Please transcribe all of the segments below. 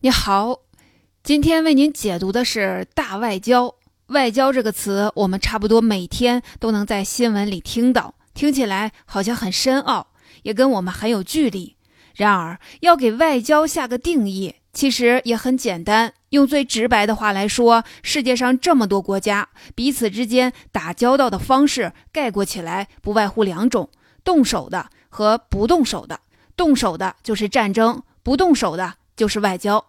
你好，今天为您解读的是“大外交”。外交这个词，我们差不多每天都能在新闻里听到，听起来好像很深奥，也跟我们很有距离。然而，要给外交下个定义，其实也很简单。用最直白的话来说，世界上这么多国家，彼此之间打交道的方式，概括起来不外乎两种：动手的和不动手的。动手的就是战争，不动手的。就是外交，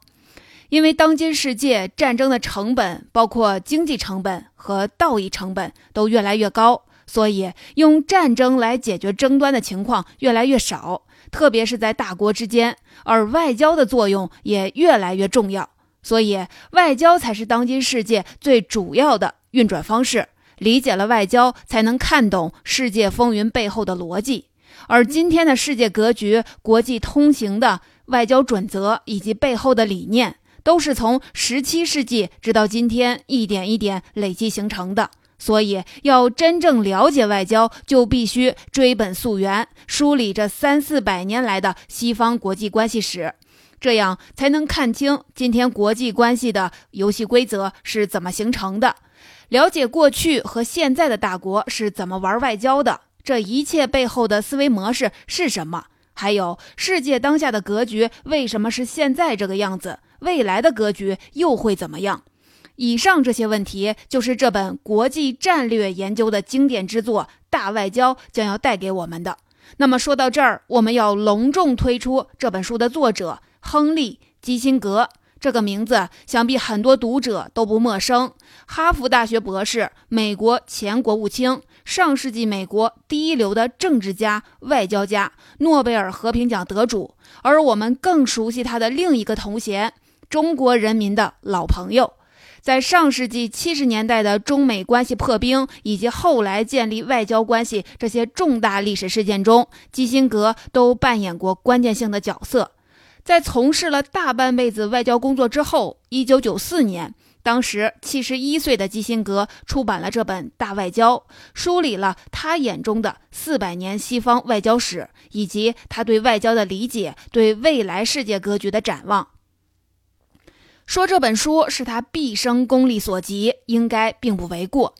因为当今世界战争的成本，包括经济成本和道义成本，都越来越高，所以用战争来解决争端的情况越来越少，特别是在大国之间。而外交的作用也越来越重要，所以外交才是当今世界最主要的运转方式。理解了外交，才能看懂世界风云背后的逻辑。而今天的世界格局，国际通行的。外交准则以及背后的理念，都是从十七世纪直到今天一点一点累积形成的。所以，要真正了解外交，就必须追本溯源，梳理这三四百年来的西方国际关系史，这样才能看清今天国际关系的游戏规则是怎么形成的，了解过去和现在的大国是怎么玩外交的，这一切背后的思维模式是什么。还有世界当下的格局为什么是现在这个样子？未来的格局又会怎么样？以上这些问题就是这本国际战略研究的经典之作《大外交》将要带给我们的。那么说到这儿，我们要隆重推出这本书的作者亨利·基辛格。这个名字想必很多读者都不陌生。哈佛大学博士，美国前国务卿。上世纪美国第一流的政治家、外交家，诺贝尔和平奖得主，而我们更熟悉他的另一个头衔——中国人民的老朋友。在上世纪七十年代的中美关系破冰，以及后来建立外交关系这些重大历史事件中，基辛格都扮演过关键性的角色。在从事了大半辈子外交工作之后，一九九四年。当时七十一岁的基辛格出版了这本《大外交》，梳理了他眼中的四百年西方外交史，以及他对外交的理解、对未来世界格局的展望。说这本书是他毕生功力所及，应该并不为过。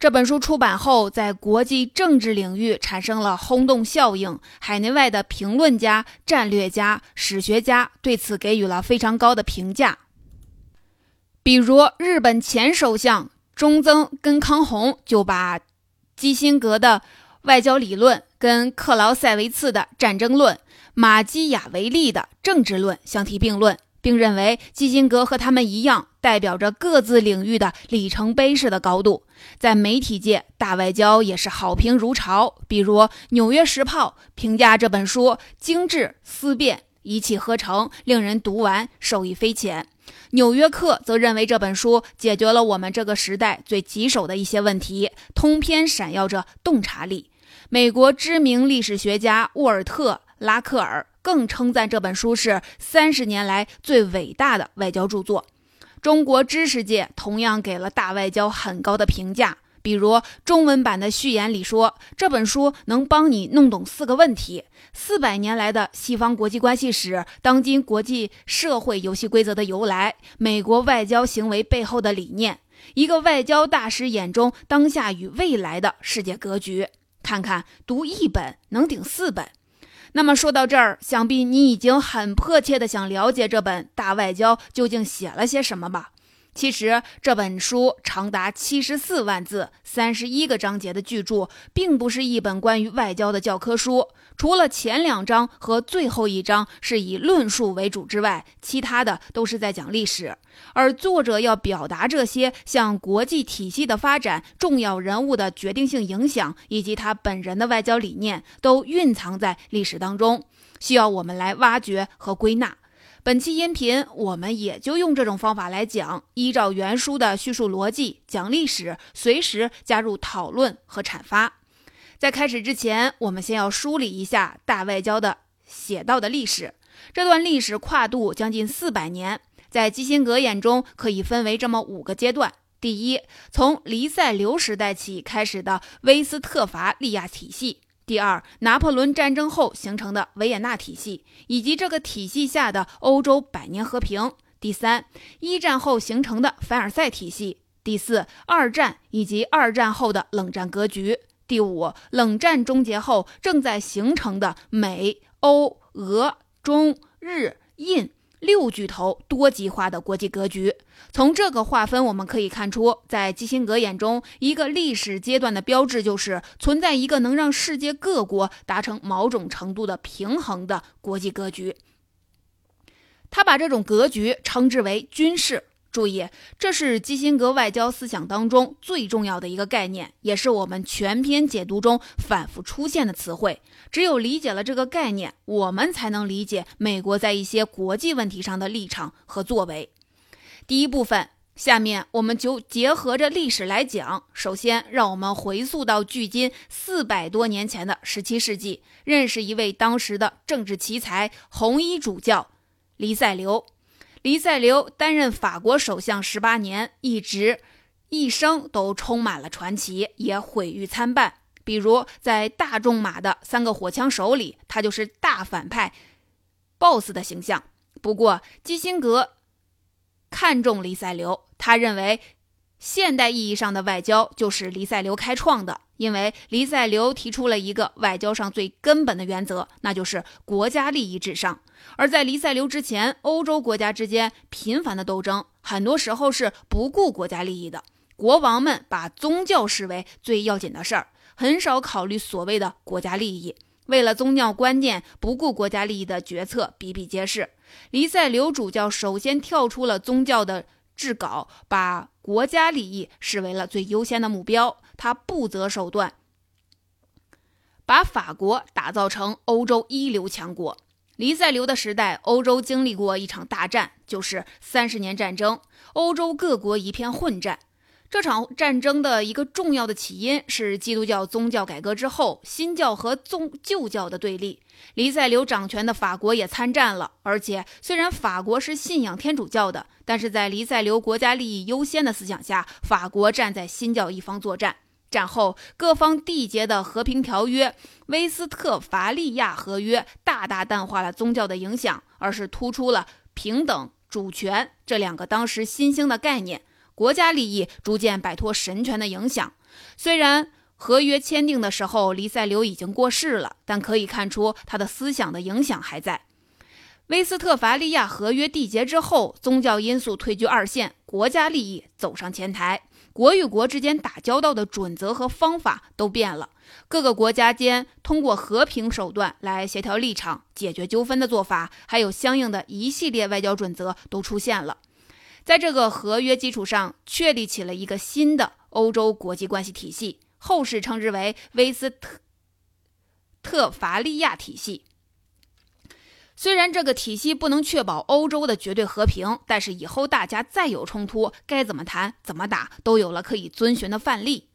这本书出版后，在国际政治领域产生了轰动效应，海内外的评论家、战略家、史学家对此给予了非常高的评价。比如，日本前首相中曾根康弘就把基辛格的外交理论跟克劳塞维茨的战争论、马基雅维利的政治论相提并论，并认为基辛格和他们一样，代表着各自领域的里程碑式的高度。在媒体界，大外交也是好评如潮。比如，《纽约时报》评价这本书精致思辨、一气呵成，令人读完受益匪浅。《纽约客》则认为这本书解决了我们这个时代最棘手的一些问题，通篇闪耀着洞察力。美国知名历史学家沃尔特·拉克尔更称赞这本书是三十年来最伟大的外交著作。中国知识界同样给了《大外交》很高的评价。比如中文版的序言里说，这本书能帮你弄懂四个问题：四百年来的西方国际关系史，当今国际社会游戏规则的由来，美国外交行为背后的理念，一个外交大师眼中当下与未来的世界格局。看看读一本能顶四本。那么说到这儿，想必你已经很迫切的想了解这本大外交究竟写了些什么吧。其实这本书长达七十四万字、三十一个章节的巨著，并不是一本关于外交的教科书。除了前两章和最后一章是以论述为主之外，其他的都是在讲历史。而作者要表达这些向国际体系的发展、重要人物的决定性影响，以及他本人的外交理念，都蕴藏在历史当中，需要我们来挖掘和归纳。本期音频，我们也就用这种方法来讲，依照原书的叙述逻辑讲历史，随时加入讨论和阐发。在开始之前，我们先要梳理一下大外交的写到的历史。这段历史跨度将近四百年，在基辛格眼中可以分为这么五个阶段：第一，从黎塞留时代起开始的威斯特伐利亚体系；第二，拿破仑战争后形成的维也纳体系，以及这个体系下的欧洲百年和平；第三，一战后形成的凡尔赛体系；第四，二战以及二战后的冷战格局；第五，冷战终结后正在形成的美、欧、俄、中、日、印。六巨头多极化的国际格局，从这个划分我们可以看出，在基辛格眼中，一个历史阶段的标志就是存在一个能让世界各国达成某种程度的平衡的国际格局。他把这种格局称之为军事。注意，这是基辛格外交思想当中最重要的一个概念，也是我们全篇解读中反复出现的词汇。只有理解了这个概念，我们才能理解美国在一些国际问题上的立场和作为。第一部分，下面我们就结合着历史来讲。首先，让我们回溯到距今四百多年前的十七世纪，认识一位当时的政治奇才——红衣主教黎塞留。黎塞留担任法国首相十八年，一直一生都充满了传奇，也毁誉参半。比如，在大仲马的三个火枪手里，他就是大反派 BOSS 的形象。不过，基辛格看中黎塞留，他认为现代意义上的外交就是黎塞留开创的，因为黎塞留提出了一个外交上最根本的原则，那就是国家利益至上。而在黎塞留之前，欧洲国家之间频繁的斗争，很多时候是不顾国家利益的，国王们把宗教视为最要紧的事儿。很少考虑所谓的国家利益，为了宗教观念不顾国家利益的决策比比皆是。黎塞留主教首先跳出了宗教的制稿，把国家利益视为了最优先的目标。他不择手段，把法国打造成欧洲一流强国。黎塞留的时代，欧洲经历过一场大战，就是三十年战争，欧洲各国一片混战。这场战争的一个重要的起因是基督教宗教改革之后，新教和宗旧教的对立。黎塞留掌权的法国也参战了，而且虽然法国是信仰天主教的，但是在黎塞留国家利益优先的思想下，法国站在新教一方作战。战后各方缔结的和平条约《威斯特伐利亚合约》大大淡化了宗教的影响，而是突出了平等、主权这两个当时新兴的概念。国家利益逐渐摆脱神权的影响。虽然合约签订的时候，黎塞留已经过世了，但可以看出他的思想的影响还在。威斯特伐利亚合约缔结之后，宗教因素退居二线，国家利益走上前台。国与国之间打交道的准则和方法都变了，各个国家间通过和平手段来协调立场、解决纠纷的做法，还有相应的一系列外交准则都出现了。在这个合约基础上，确立起了一个新的欧洲国际关系体系，后世称之为威斯特特伐利亚体系。虽然这个体系不能确保欧洲的绝对和平，但是以后大家再有冲突，该怎么谈、怎么打，都有了可以遵循的范例。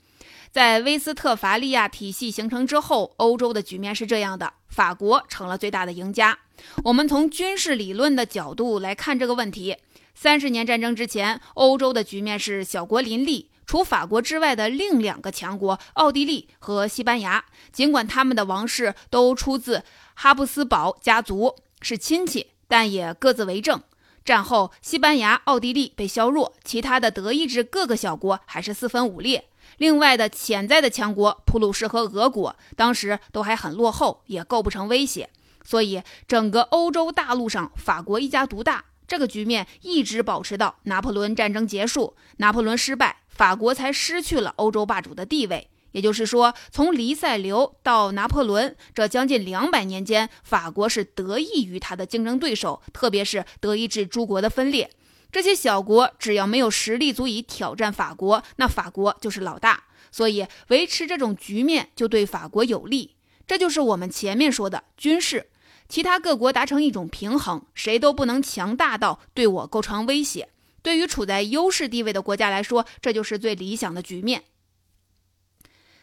在威斯特伐利亚体系形成之后，欧洲的局面是这样的：法国成了最大的赢家。我们从军事理论的角度来看这个问题。三十年战争之前，欧洲的局面是小国林立，除法国之外的另两个强国奥地利和西班牙，尽管他们的王室都出自哈布斯堡家族，是亲戚，但也各自为政。战后，西班牙、奥地利被削弱，其他的德意志各个小国还是四分五裂。另外的潜在的强国普鲁士和俄国，当时都还很落后，也构不成威胁。所以，整个欧洲大陆上，法国一家独大。这个局面一直保持到拿破仑战争结束，拿破仑失败，法国才失去了欧洲霸主的地位。也就是说，从黎塞留到拿破仑这将近两百年间，法国是得益于他的竞争对手，特别是德意志诸国的分裂。这些小国只要没有实力足以挑战法国，那法国就是老大。所以维持这种局面就对法国有利。这就是我们前面说的军事。其他各国达成一种平衡，谁都不能强大到对我构成威胁。对于处在优势地位的国家来说，这就是最理想的局面。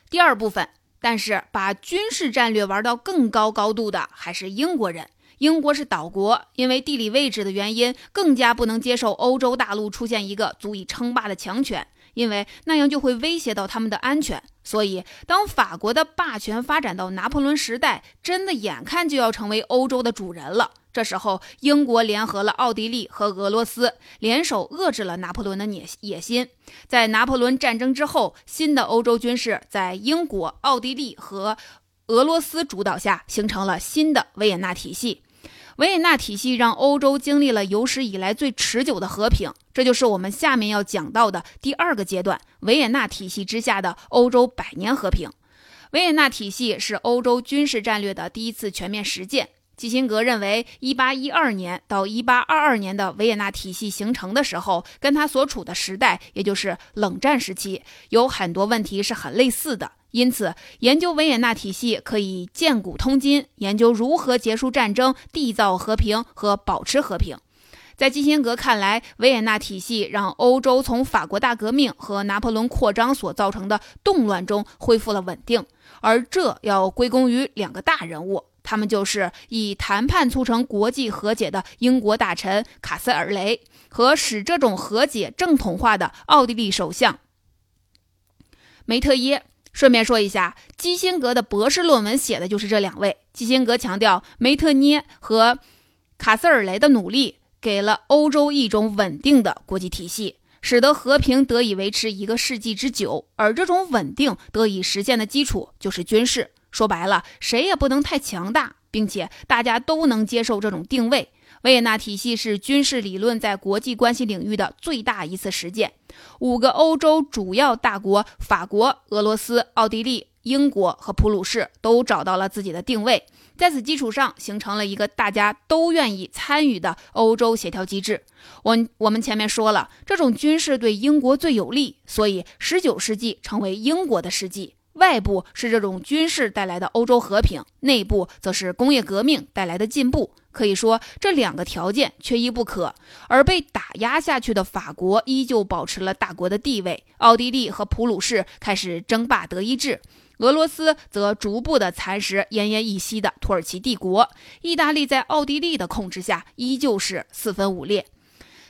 第二部分，但是把军事战略玩到更高高度的还是英国人。英国是岛国，因为地理位置的原因，更加不能接受欧洲大陆出现一个足以称霸的强权。因为那样就会威胁到他们的安全。所以，当法国的霸权发展到拿破仑时代，真的眼看就要成为欧洲的主人了。这时候，英国联合了奥地利和俄罗斯，联手遏制了拿破仑的野野心。在拿破仑战争之后，新的欧洲军事在英国、奥地利和俄罗斯主导下，形成了新的维也纳体系。维也纳体系让欧洲经历了有史以来最持久的和平，这就是我们下面要讲到的第二个阶段——维也纳体系之下的欧洲百年和平。维也纳体系是欧洲军事战略的第一次全面实践。基辛格认为，1812年到1822年的维也纳体系形成的时候，跟他所处的时代，也就是冷战时期，有很多问题是很类似的。因此，研究维也纳体系可以见古通今，研究如何结束战争、缔造和平和保持和平。在基辛格看来，维也纳体系让欧洲从法国大革命和拿破仑扩张所造成的动乱中恢复了稳定，而这要归功于两个大人物，他们就是以谈判促成国际和解的英国大臣卡塞尔雷和使这种和解正统化的奥地利首相梅特耶。顺便说一下，基辛格的博士论文写的就是这两位。基辛格强调，梅特涅和卡斯尔雷的努力给了欧洲一种稳定的国际体系，使得和平得以维持一个世纪之久。而这种稳定得以实现的基础就是军事。说白了，谁也不能太强大，并且大家都能接受这种定位。维也纳体系是军事理论在国际关系领域的最大一次实践。五个欧洲主要大国——法国、俄罗斯、奥地利、英国和普鲁士——都找到了自己的定位，在此基础上形成了一个大家都愿意参与的欧洲协调机制。我我们前面说了，这种军事对英国最有利，所以19世纪成为英国的世纪。外部是这种军事带来的欧洲和平，内部则是工业革命带来的进步。可以说，这两个条件缺一不可。而被打压下去的法国依旧保持了大国的地位，奥地利和普鲁士开始争霸德意志，俄罗斯则逐步的蚕食奄奄一息的土耳其帝国。意大利在奥地利的控制下依旧是四分五裂。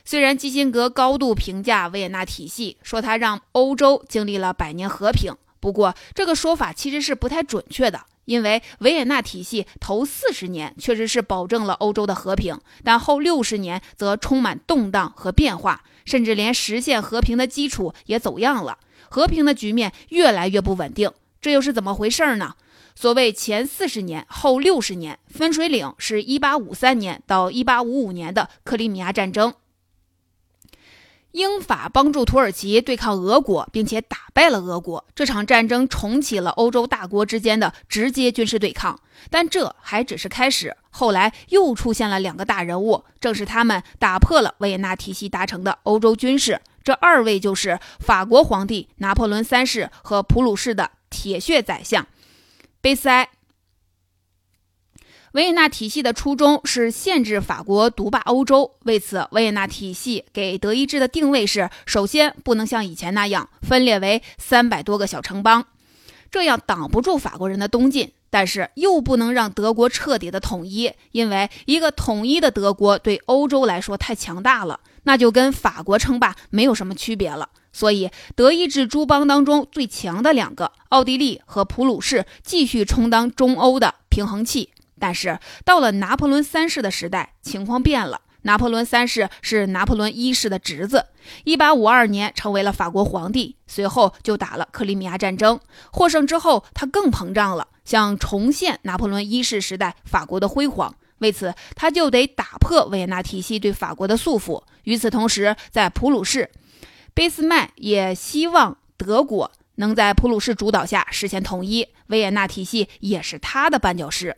虽然基辛格高度评价维也纳体系，说它让欧洲经历了百年和平。不过，这个说法其实是不太准确的，因为维也纳体系头四十年确实是保证了欧洲的和平，但后六十年则充满动荡和变化，甚至连实现和平的基础也走样了，和平的局面越来越不稳定。这又是怎么回事呢？所谓前四十年，后六十年，分水岭是一八五三年到一八五五年的克里米亚战争。英法帮助土耳其对抗俄国，并且打败了俄国。这场战争重启了欧洲大国之间的直接军事对抗，但这还只是开始。后来又出现了两个大人物，正是他们打破了维也纳体系达成的欧洲军事。这二位就是法国皇帝拿破仑三世和普鲁士的铁血宰相贝斯埃。维也纳体系的初衷是限制法国独霸欧洲，为此，维也纳体系给德意志的定位是：首先，不能像以前那样分裂为三百多个小城邦，这样挡不住法国人的东进；但是又不能让德国彻底的统一，因为一个统一的德国对欧洲来说太强大了，那就跟法国称霸没有什么区别了。所以，德意志诸邦当中最强的两个，奥地利和普鲁士，继续充当中欧的平衡器。但是到了拿破仑三世的时代，情况变了。拿破仑三世是拿破仑一世的侄子，一八五二年成为了法国皇帝，随后就打了克里米亚战争，获胜之后他更膨胀了，想重现拿破仑一世时代法国的辉煌。为此，他就得打破维也纳体系对法国的束缚。与此同时，在普鲁士，俾斯麦也希望德国能在普鲁士主导下实现统一，维也纳体系也是他的绊脚石。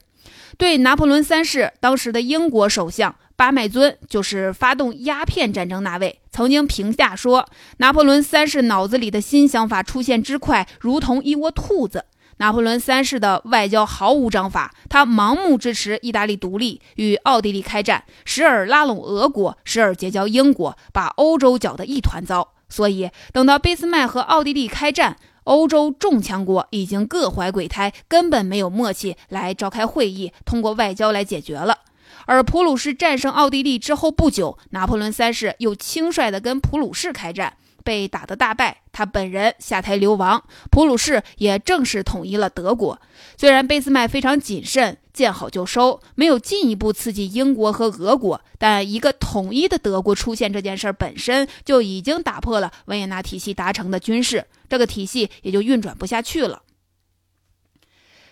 对拿破仑三世，当时的英国首相巴麦尊，就是发动鸦片战争那位，曾经评价说，拿破仑三世脑子里的新想法出现之快，如同一窝兔子。拿破仑三世的外交毫无章法，他盲目支持意大利独立，与奥地利开战，时而拉拢俄国，时而结交英国，把欧洲搅得一团糟。所以，等到俾斯麦和奥地利开战。欧洲众强国已经各怀鬼胎，根本没有默契来召开会议，通过外交来解决了。而普鲁士战胜奥地利之后不久，拿破仑三世又轻率地跟普鲁士开战，被打得大败，他本人下台流亡，普鲁士也正式统一了德国。虽然俾斯麦非常谨慎，见好就收，没有进一步刺激英国和俄国，但一个统一的德国出现这件事本身就已经打破了维也纳体系达成的军事，这个体系也就运转不下去了。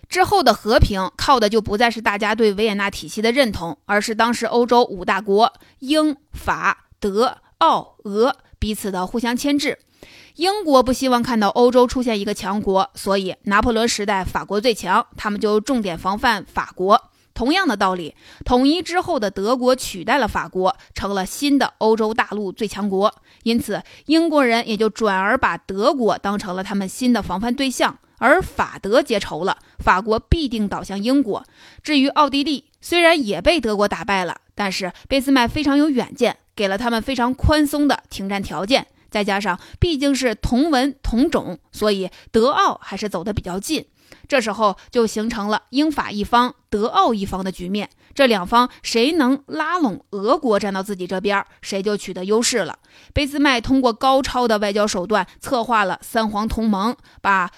之后的和平靠的就不再是大家对维也纳体系的认同，而是当时欧洲五大国英法德奥俄彼此的互相牵制。英国不希望看到欧洲出现一个强国，所以拿破仑时代法国最强，他们就重点防范法国。同样的道理，统一之后的德国取代了法国，成了新的欧洲大陆最强国，因此英国人也就转而把德国当成了他们新的防范对象。而法德结仇了，法国必定倒向英国。至于奥地利，虽然也被德国打败了，但是俾斯麦非常有远见，给了他们非常宽松的停战条件。再加上毕竟是同文同种，所以德奥还是走得比较近。这时候就形成了英法一方、德奥一方的局面。这两方谁能拉拢俄国站到自己这边，谁就取得优势了。贝斯麦通过高超的外交手段，策划了三皇同盟，把。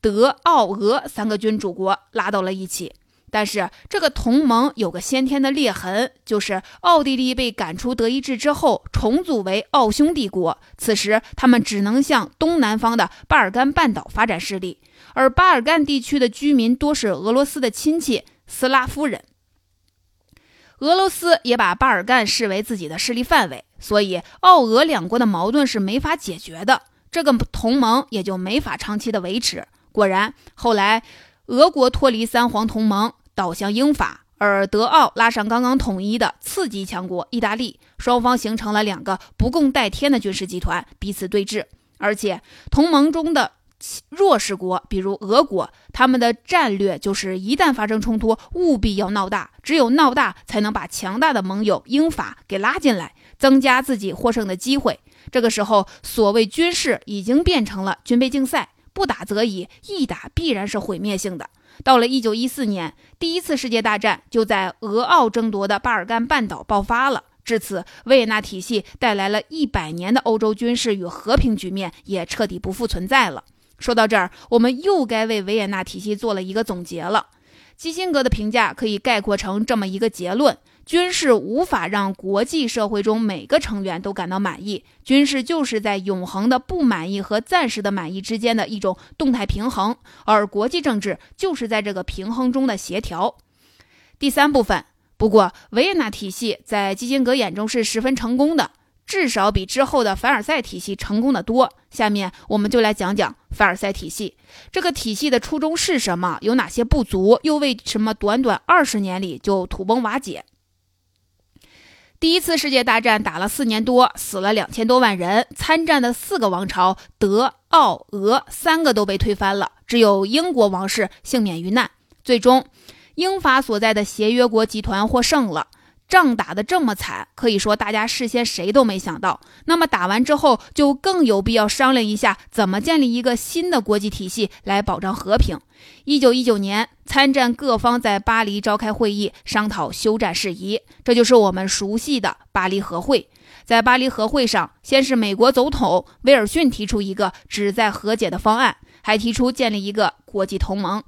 德、奥、俄三个君主国拉到了一起，但是这个同盟有个先天的裂痕，就是奥地利被赶出德意志之后，重组为奥匈帝国。此时他们只能向东南方的巴尔干半岛发展势力，而巴尔干地区的居民多是俄罗斯的亲戚斯拉夫人，俄罗斯也把巴尔干视为自己的势力范围，所以奥俄两国的矛盾是没法解决的，这个同盟也就没法长期的维持。果然，后来俄国脱离三皇同盟，倒向英法，而德奥拉上刚刚统一的次级强国意大利，双方形成了两个不共戴天的军事集团，彼此对峙。而且，同盟中的弱势国，比如俄国，他们的战略就是一旦发生冲突，务必要闹大，只有闹大，才能把强大的盟友英法给拉进来，增加自己获胜的机会。这个时候，所谓军事已经变成了军备竞赛。不打则已，一打必然是毁灭性的。到了一九一四年，第一次世界大战就在俄奥争夺的巴尔干半岛爆发了。至此，维也纳体系带来了一百年的欧洲军事与和平局面也彻底不复存在了。说到这儿，我们又该为维也纳体系做了一个总结了。基辛格的评价可以概括成这么一个结论。军事无法让国际社会中每个成员都感到满意，军事就是在永恒的不满意和暂时的满意之间的一种动态平衡，而国际政治就是在这个平衡中的协调。第三部分，不过维也纳体系在基辛格眼中是十分成功的，至少比之后的凡尔赛体系成功的多。下面我们就来讲讲凡尔赛体系这个体系的初衷是什么，有哪些不足，又为什么短短二十年里就土崩瓦解。第一次世界大战打了四年多，死了两千多万人。参战的四个王朝德、奥、俄三个都被推翻了，只有英国王室幸免于难。最终，英法所在的协约国集团获胜了。仗打得这么惨，可以说大家事先谁都没想到。那么打完之后，就更有必要商量一下，怎么建立一个新的国际体系来保障和平。一九一九年，参战各方在巴黎召开会议，商讨休战事宜，这就是我们熟悉的巴黎和会。在巴黎和会上，先是美国总统威尔逊提出一个旨在和解的方案，还提出建立一个国际同盟，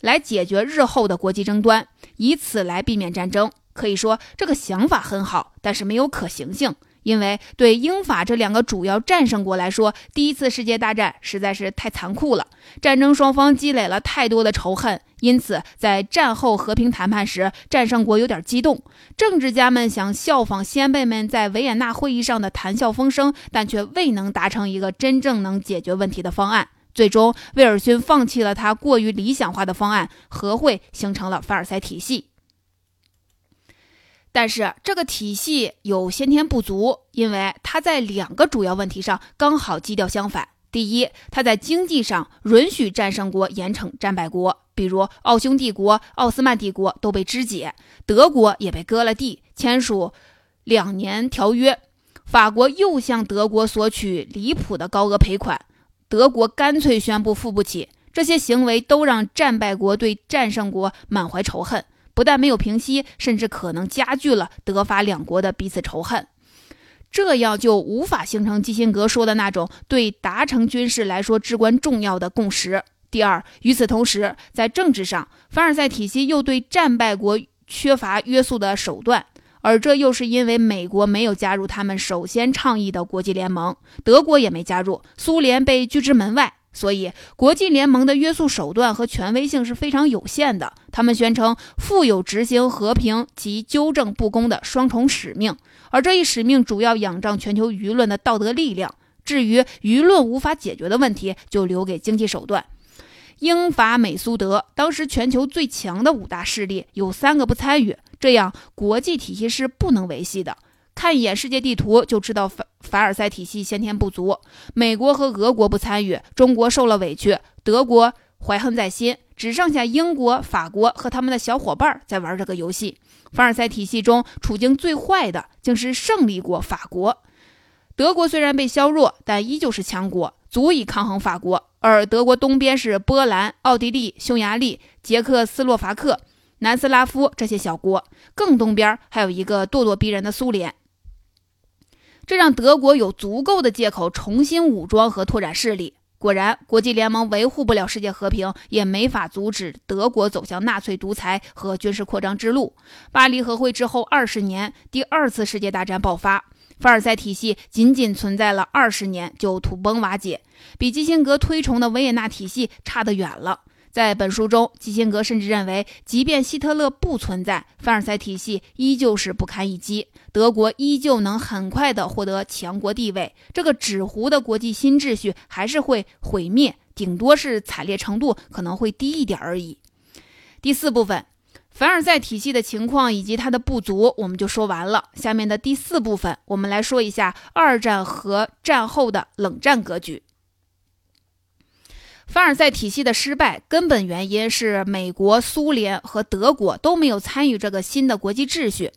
来解决日后的国际争端，以此来避免战争。可以说这个想法很好，但是没有可行性。因为对英法这两个主要战胜国来说，第一次世界大战实在是太残酷了，战争双方积累了太多的仇恨，因此在战后和平谈判时，战胜国有点激动，政治家们想效仿先辈们在维也纳会议上的谈笑风生，但却未能达成一个真正能解决问题的方案。最终，威尔逊放弃了他过于理想化的方案，和会形成了凡尔赛体系。但是这个体系有先天不足，因为它在两个主要问题上刚好基调相反。第一，它在经济上允许战胜国严惩战败国，比如奥匈帝国、奥斯曼帝国都被肢解，德国也被割了地，签署两年条约。法国又向德国索取离谱的高额赔款，德国干脆宣布付不起。这些行为都让战败国对战胜国满怀仇恨。不但没有平息，甚至可能加剧了德法两国的彼此仇恨。这样就无法形成基辛格说的那种对达成军事来说至关重要的共识。第二，与此同时，在政治上，凡尔赛体系又对战败国缺乏约束的手段，而这又是因为美国没有加入他们首先倡议的国际联盟，德国也没加入，苏联被拒之门外。所以，国际联盟的约束手段和权威性是非常有限的。他们宣称负有执行和平及纠正不公的双重使命，而这一使命主要仰仗全球舆论的道德力量。至于舆论无法解决的问题，就留给经济手段。英法美苏德当时全球最强的五大势力有三个不参与，这样国际体系是不能维系的。看一眼世界地图就知道凡凡尔赛体系先天不足。美国和俄国不参与，中国受了委屈，德国怀恨在心，只剩下英国、法国和他们的小伙伴在玩这个游戏。凡尔赛体系中处境最坏的竟是胜利国法国。德国虽然被削弱，但依旧是强国，足以抗衡法国。而德国东边是波兰、奥地利、匈牙利、捷克斯洛伐克、南斯拉夫这些小国，更东边还有一个咄咄逼人的苏联。这让德国有足够的借口重新武装和拓展势力。果然，国际联盟维护不了世界和平，也没法阻止德国走向纳粹独裁和军事扩张之路。巴黎和会之后二十年，第二次世界大战爆发，凡尔赛体系仅仅存在了二十年就土崩瓦解，比基辛格推崇的维也纳体系差得远了。在本书中，基辛格甚至认为，即便希特勒不存在，凡尔赛体系依旧是不堪一击，德国依旧能很快地获得强国地位，这个纸糊的国际新秩序还是会毁灭，顶多是惨烈程度可能会低一点而已。第四部分，凡尔赛体系的情况以及它的不足，我们就说完了。下面的第四部分，我们来说一下二战和战后的冷战格局。凡尔赛体系的失败，根本原因是美国、苏联和德国都没有参与这个新的国际秩序，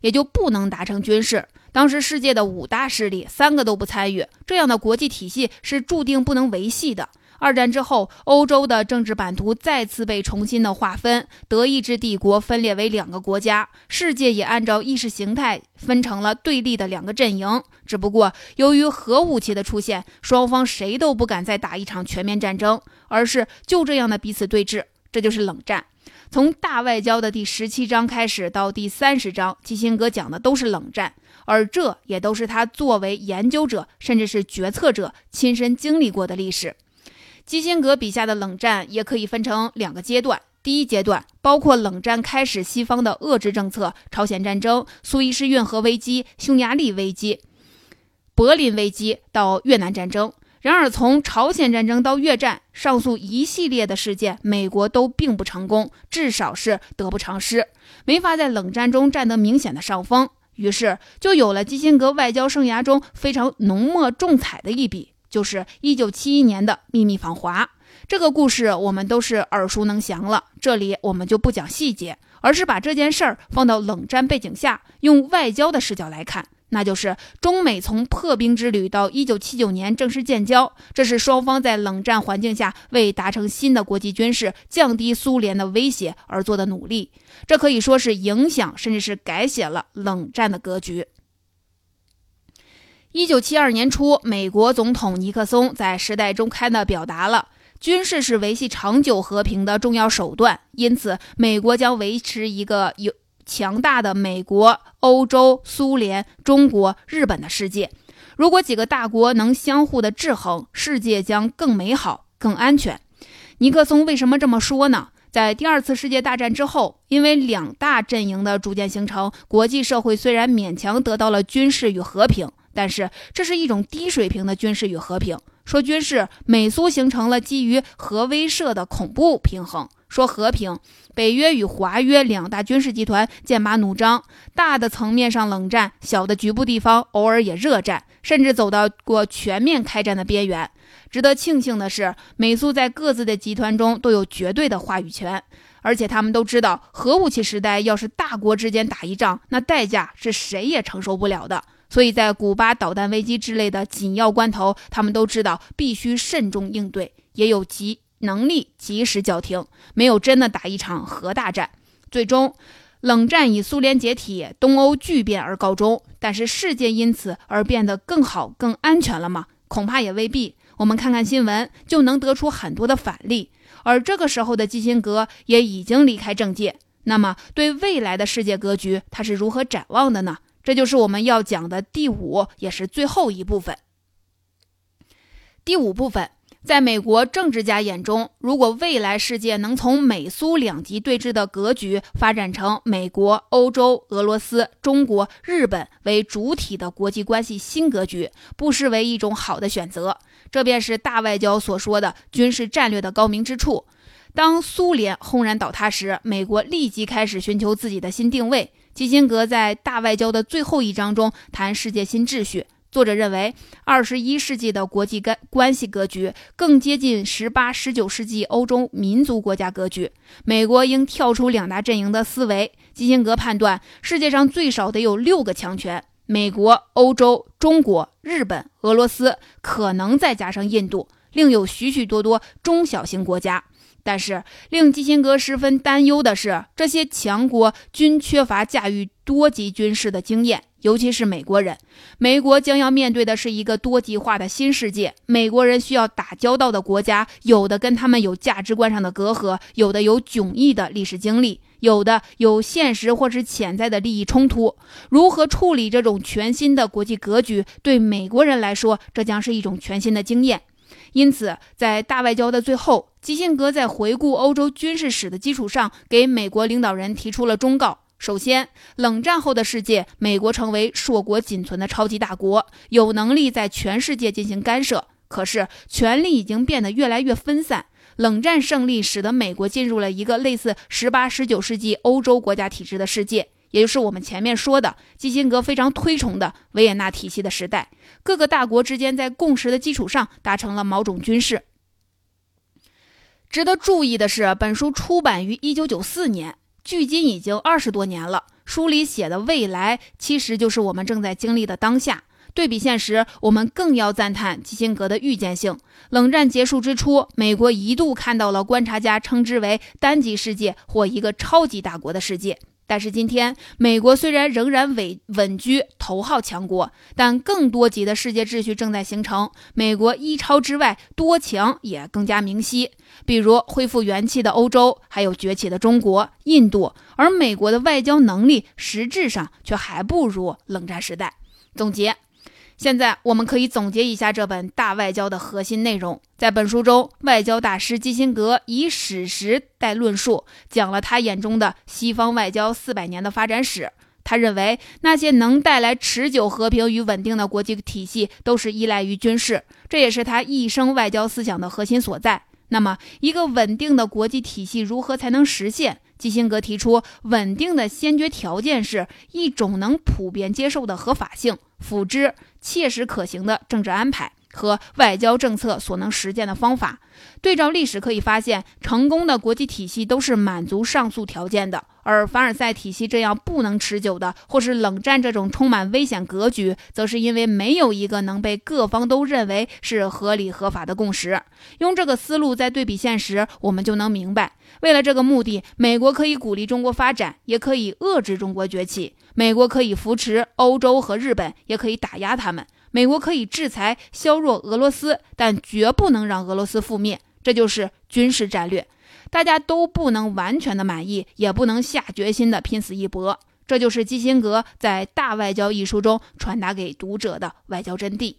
也就不能达成军事。当时世界的五大势力三个都不参与，这样的国际体系是注定不能维系的。二战之后，欧洲的政治版图再次被重新的划分，德意志帝国分裂为两个国家，世界也按照意识形态分成了对立的两个阵营。只不过，由于核武器的出现，双方谁都不敢再打一场全面战争，而是就这样的彼此对峙，这就是冷战。从大外交的第十七章开始到第三十章，基辛格讲的都是冷战，而这也都是他作为研究者甚至是决策者亲身经历过的历史。基辛格笔下的冷战也可以分成两个阶段。第一阶段包括冷战开始西方的遏制政策、朝鲜战争、苏伊士运河危机、匈牙利危机、柏林危机到越南战争。然而，从朝鲜战争到越战，上述一系列的事件，美国都并不成功，至少是得不偿失，没法在冷战中占得明显的上风。于是，就有了基辛格外交生涯中非常浓墨重彩的一笔。就是一九七一年的秘密访华这个故事，我们都是耳熟能详了。这里我们就不讲细节，而是把这件事儿放到冷战背景下，用外交的视角来看。那就是中美从破冰之旅到一九七九年正式建交，这是双方在冷战环境下为达成新的国际军事、降低苏联的威胁而做的努力。这可以说是影响甚至是改写了冷战的格局。一九七二年初，美国总统尼克松在《时代周刊》的表达了军事是维系长久和平的重要手段，因此美国将维持一个有强大的美国、欧洲、苏联、中国、日本的世界。如果几个大国能相互的制衡，世界将更美好、更安全。尼克松为什么这么说呢？在第二次世界大战之后，因为两大阵营的逐渐形成，国际社会虽然勉强得到了军事与和平。但是这是一种低水平的军事与和平。说军事，美苏形成了基于核威慑的恐怖平衡；说和平，北约与华约两大军事集团剑拔弩张，大的层面上冷战，小的局部地方偶尔也热战，甚至走到过全面开战的边缘。值得庆幸的是，美苏在各自的集团中都有绝对的话语权，而且他们都知道，核武器时代要是大国之间打一仗，那代价是谁也承受不了的。所以在古巴导弹危机之类的紧要关头，他们都知道必须慎重应对，也有及能力及时叫停，没有真的打一场核大战。最终，冷战以苏联解体、东欧巨变而告终，但是世界因此而变得更好、更安全了吗？恐怕也未必。我们看看新闻，就能得出很多的反例。而这个时候的基辛格也已经离开政界。那么，对未来的世界格局，他是如何展望的呢？这就是我们要讲的第五，也是最后一部分。第五部分。在美国政治家眼中，如果未来世界能从美苏两极对峙的格局发展成美国、欧洲、俄罗斯、中国、日本为主体的国际关系新格局，不失为一种好的选择。这便是大外交所说的军事战略的高明之处。当苏联轰然倒塌时，美国立即开始寻求自己的新定位。基辛格在大外交的最后一章中谈世界新秩序。作者认为，二十一世纪的国际关关系格局更接近十八、十九世纪欧洲民族国家格局。美国应跳出两大阵营的思维。基辛格判断，世界上最少得有六个强权：美国、欧洲、中国、日本、俄罗斯，可能再加上印度，另有许许多多中小型国家。但是，令基辛格十分担忧的是，这些强国均缺乏驾驭多级军事的经验。尤其是美国人，美国将要面对的是一个多极化的新世界。美国人需要打交道的国家，有的跟他们有价值观上的隔阂，有的有迥异的历史经历，有的有现实或是潜在的利益冲突。如何处理这种全新的国际格局，对美国人来说，这将是一种全新的经验。因此，在大外交的最后，基辛格在回顾欧洲军事史的基础上，给美国领导人提出了忠告。首先，冷战后的世界，美国成为硕果仅存的超级大国，有能力在全世界进行干涉。可是，权力已经变得越来越分散。冷战胜利使得美国进入了一个类似十八、十九世纪欧洲国家体制的世界，也就是我们前面说的基辛格非常推崇的维也纳体系的时代。各个大国之间在共识的基础上达成了某种军事。值得注意的是，本书出版于一九九四年。距今已经二十多年了，书里写的未来其实就是我们正在经历的当下。对比现实，我们更要赞叹基辛格的预见性。冷战结束之初，美国一度看到了观察家称之为单极世界或一个超级大国的世界。但是今天，美国虽然仍然稳稳居头号强国，但更多级的世界秩序正在形成。美国一超之外，多强也更加明晰。比如恢复元气的欧洲，还有崛起的中国、印度，而美国的外交能力实质上却还不如冷战时代。总结。现在我们可以总结一下这本大外交的核心内容。在本书中，外交大师基辛格以史实代论述，讲了他眼中的西方外交四百年的发展史。他认为，那些能带来持久和平与稳定的国际体系，都是依赖于军事，这也是他一生外交思想的核心所在。那么，一个稳定的国际体系如何才能实现？基辛格提出，稳定的先决条件是一种能普遍接受的合法性，辅之切实可行的政治安排。和外交政策所能实践的方法，对照历史可以发现，成功的国际体系都是满足上述条件的。而凡尔赛体系这样不能持久的，或是冷战这种充满危险格局，则是因为没有一个能被各方都认为是合理合法的共识。用这个思路再对比现实，我们就能明白，为了这个目的，美国可以鼓励中国发展，也可以遏制中国崛起；美国可以扶持欧洲和日本，也可以打压他们。美国可以制裁削弱俄罗斯，但绝不能让俄罗斯覆灭。这就是军事战略，大家都不能完全的满意，也不能下决心的拼死一搏。这就是基辛格在《大外交》一书中传达给读者的外交真谛。